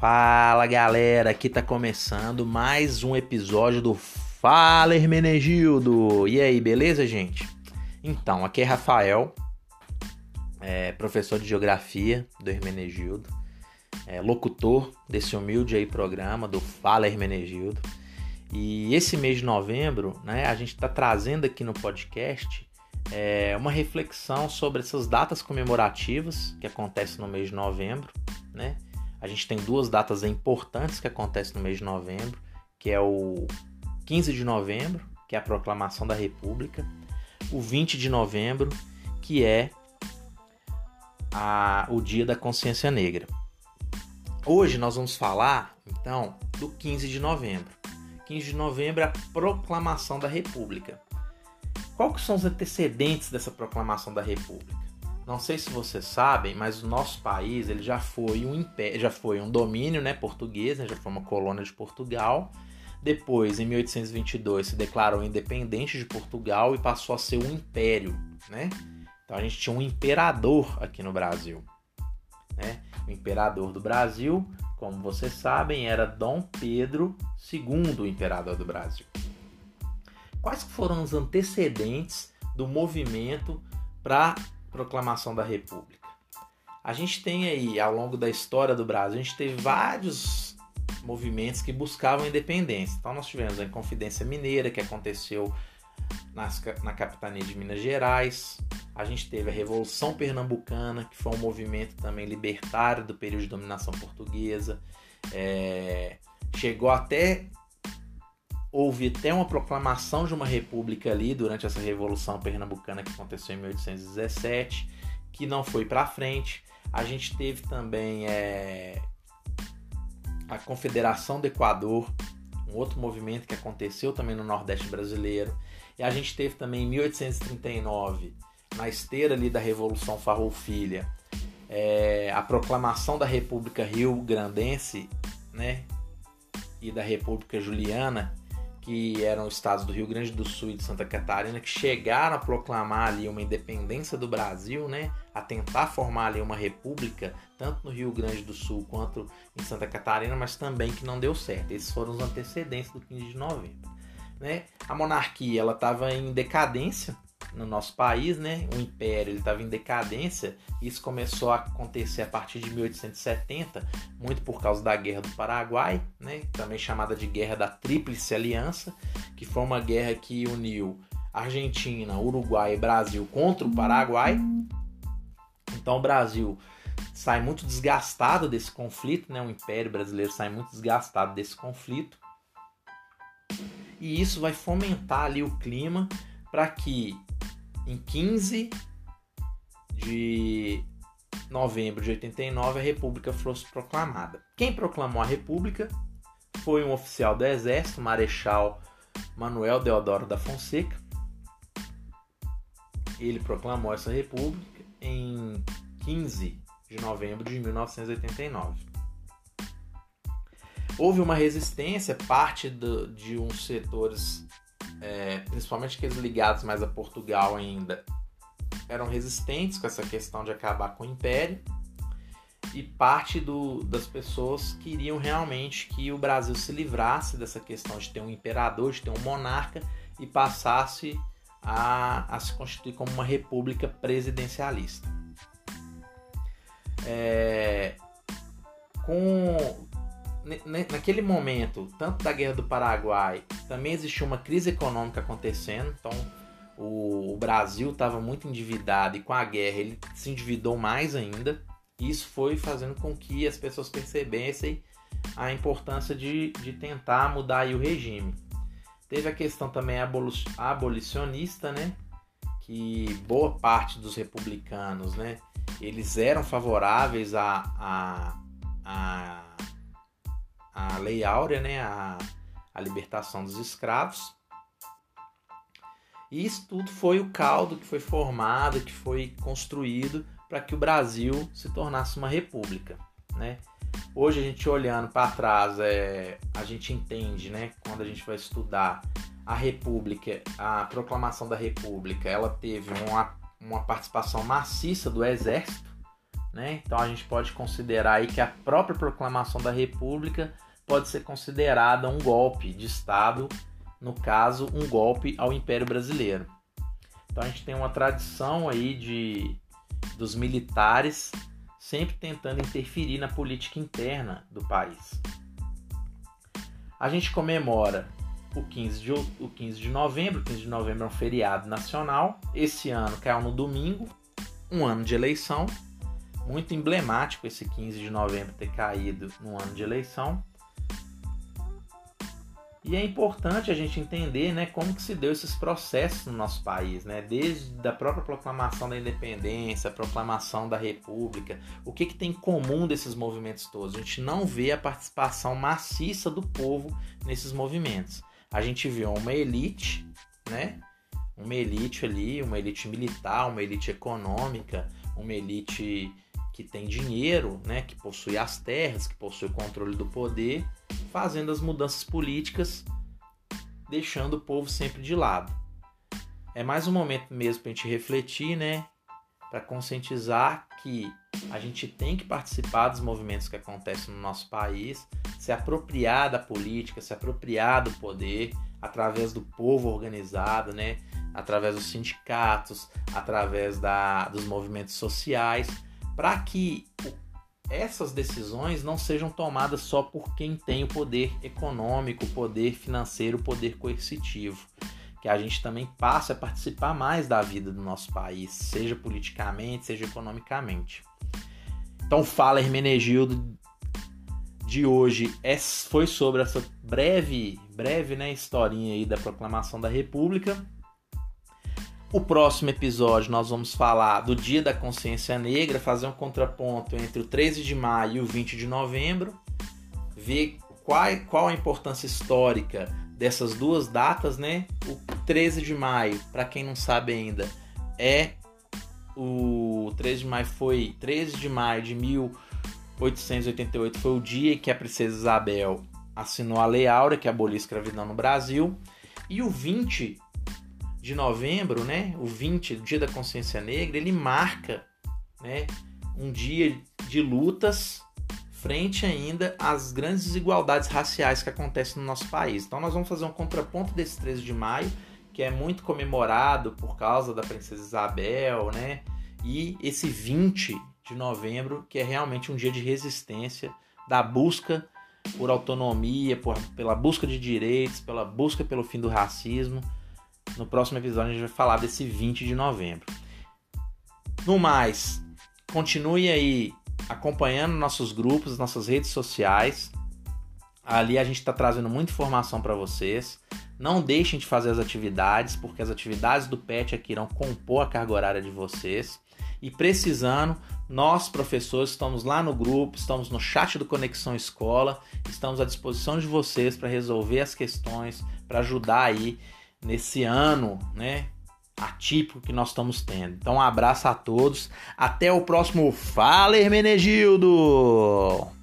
Fala galera, aqui tá começando mais um episódio do Fala Hermenegildo. E aí, beleza, gente? Então, aqui é Rafael, é professor de geografia do Hermenegildo, é locutor desse humilde aí programa do Fala Hermenegildo. E esse mês de novembro, né, a gente está trazendo aqui no podcast é, uma reflexão sobre essas datas comemorativas que acontecem no mês de novembro, né? A gente tem duas datas importantes que acontecem no mês de novembro, que é o 15 de novembro, que é a proclamação da República, o 20 de novembro, que é a, o Dia da Consciência Negra. Hoje nós vamos falar, então, do 15 de novembro. 15 de novembro é a proclamação da República. Quais são os antecedentes dessa proclamação da República? Não sei se vocês sabem, mas o nosso país ele já foi um império, já foi um domínio né, português, né, já foi uma colônia de Portugal. Depois, em 1822, se declarou independente de Portugal e passou a ser um império. Né? Então a gente tinha um imperador aqui no Brasil. Né? O imperador do Brasil, como vocês sabem, era Dom Pedro II, o imperador do Brasil. Quais foram os antecedentes do movimento para proclamação da República. A gente tem aí, ao longo da história do Brasil, a gente teve vários movimentos que buscavam independência. Então, nós tivemos a Inconfidência Mineira, que aconteceu nas, na capitania de Minas Gerais. A gente teve a Revolução Pernambucana, que foi um movimento também libertário do período de dominação portuguesa. É, chegou até houve até uma proclamação de uma república ali durante essa revolução pernambucana que aconteceu em 1817, que não foi para frente. A gente teve também é, a Confederação do Equador, um outro movimento que aconteceu também no Nordeste brasileiro. E a gente teve também em 1839, na esteira ali da Revolução Farroupilha, é, a proclamação da República Rio Grandense, né, e da República Juliana, que eram estados do Rio Grande do Sul e de Santa Catarina, que chegaram a proclamar ali uma independência do Brasil, né? A tentar formar ali uma república, tanto no Rio Grande do Sul quanto em Santa Catarina, mas também que não deu certo. Esses foram os antecedentes do 15 de novembro. Né? A monarquia ela estava em decadência, no nosso país, né? O império estava em decadência. Isso começou a acontecer a partir de 1870, muito por causa da Guerra do Paraguai, né? Também chamada de Guerra da Tríplice Aliança, que foi uma guerra que uniu Argentina, Uruguai e Brasil contra o Paraguai. Então o Brasil sai muito desgastado desse conflito, né? O Império Brasileiro sai muito desgastado desse conflito. E isso vai fomentar ali o clima para que em 15 de novembro de 89 a República fosse proclamada. Quem proclamou a República foi um oficial do Exército, Marechal Manuel Deodoro da Fonseca. Ele proclamou essa república em 15 de novembro de 1989. Houve uma resistência, parte do, de uns setores é, principalmente aqueles ligados mais a Portugal ainda, eram resistentes com essa questão de acabar com o império e parte do, das pessoas queriam realmente que o Brasil se livrasse dessa questão de ter um imperador, de ter um monarca e passasse a, a se constituir como uma república presidencialista. É, com, naquele momento, tanto da Guerra do Paraguai, também existiu uma crise econômica acontecendo, então o, o Brasil estava muito endividado e com a guerra ele se endividou mais ainda. Isso foi fazendo com que as pessoas percebessem a importância de, de tentar mudar o regime. Teve a questão também abolicionista, né? Que boa parte dos republicanos, né? Eles eram favoráveis a, a a Lei Áurea, né, a, a libertação dos escravos. E isso tudo foi o caldo que foi formado, que foi construído para que o Brasil se tornasse uma república. Né? Hoje a gente olhando para trás, é, a gente entende, né, quando a gente vai estudar a República, a proclamação da República, ela teve uma, uma participação maciça do Exército, né? Então a gente pode considerar aí que a própria proclamação da República pode ser considerada um golpe de Estado, no caso, um golpe ao Império Brasileiro. Então a gente tem uma tradição aí de dos militares sempre tentando interferir na política interna do país. A gente comemora o 15 de, o 15 de novembro. O 15 de novembro é um feriado nacional. Esse ano caiu no domingo, um ano de eleição. Muito emblemático esse 15 de novembro ter caído no ano de eleição. E é importante a gente entender né, como que se deu esses processos no nosso país, né? desde a própria proclamação da independência, a proclamação da república, o que, que tem em comum desses movimentos todos. A gente não vê a participação maciça do povo nesses movimentos. A gente vê uma elite, né? uma elite ali, uma elite militar, uma elite econômica, uma elite que tem dinheiro, né, que possui as terras, que possui o controle do poder, fazendo as mudanças políticas, deixando o povo sempre de lado. É mais um momento mesmo para a gente refletir, né, para conscientizar que a gente tem que participar dos movimentos que acontecem no nosso país, se apropriar da política, se apropriar do poder através do povo organizado, né, através dos sindicatos, através da, dos movimentos sociais para que essas decisões não sejam tomadas só por quem tem o poder econômico, o poder financeiro, o poder coercitivo. Que a gente também passe a participar mais da vida do nosso país, seja politicamente, seja economicamente. Então, fala Hermenegildo de hoje é, foi sobre essa breve, breve né, historinha aí da proclamação da República o próximo episódio nós vamos falar do Dia da Consciência Negra, fazer um contraponto entre o 13 de maio e o 20 de novembro, ver qual, qual a importância histórica dessas duas datas, né? O 13 de maio, para quem não sabe ainda, é o 13 de maio foi 13 de maio de 1888 foi o dia que a princesa Isabel assinou a Lei Áurea que aboliu a escravidão no Brasil, e o 20 de novembro, né, o 20, o Dia da Consciência Negra, ele marca né, um dia de lutas frente ainda às grandes desigualdades raciais que acontecem no nosso país. Então nós vamos fazer um contraponto desse 13 de maio, que é muito comemorado por causa da princesa Isabel, né? E esse 20 de novembro, que é realmente um dia de resistência, da busca por autonomia, por, pela busca de direitos, pela busca pelo fim do racismo no próximo episódio a gente vai falar desse 20 de novembro. No mais, continue aí acompanhando nossos grupos, nossas redes sociais. Ali a gente está trazendo muita informação para vocês. Não deixem de fazer as atividades, porque as atividades do PET aqui irão compor a carga horária de vocês. E precisando, nós, professores, estamos lá no grupo, estamos no chat do Conexão Escola, estamos à disposição de vocês para resolver as questões, para ajudar aí nesse ano, né? Atípico que nós estamos tendo. Então, um abraço a todos. Até o próximo Fala Hermenegildo!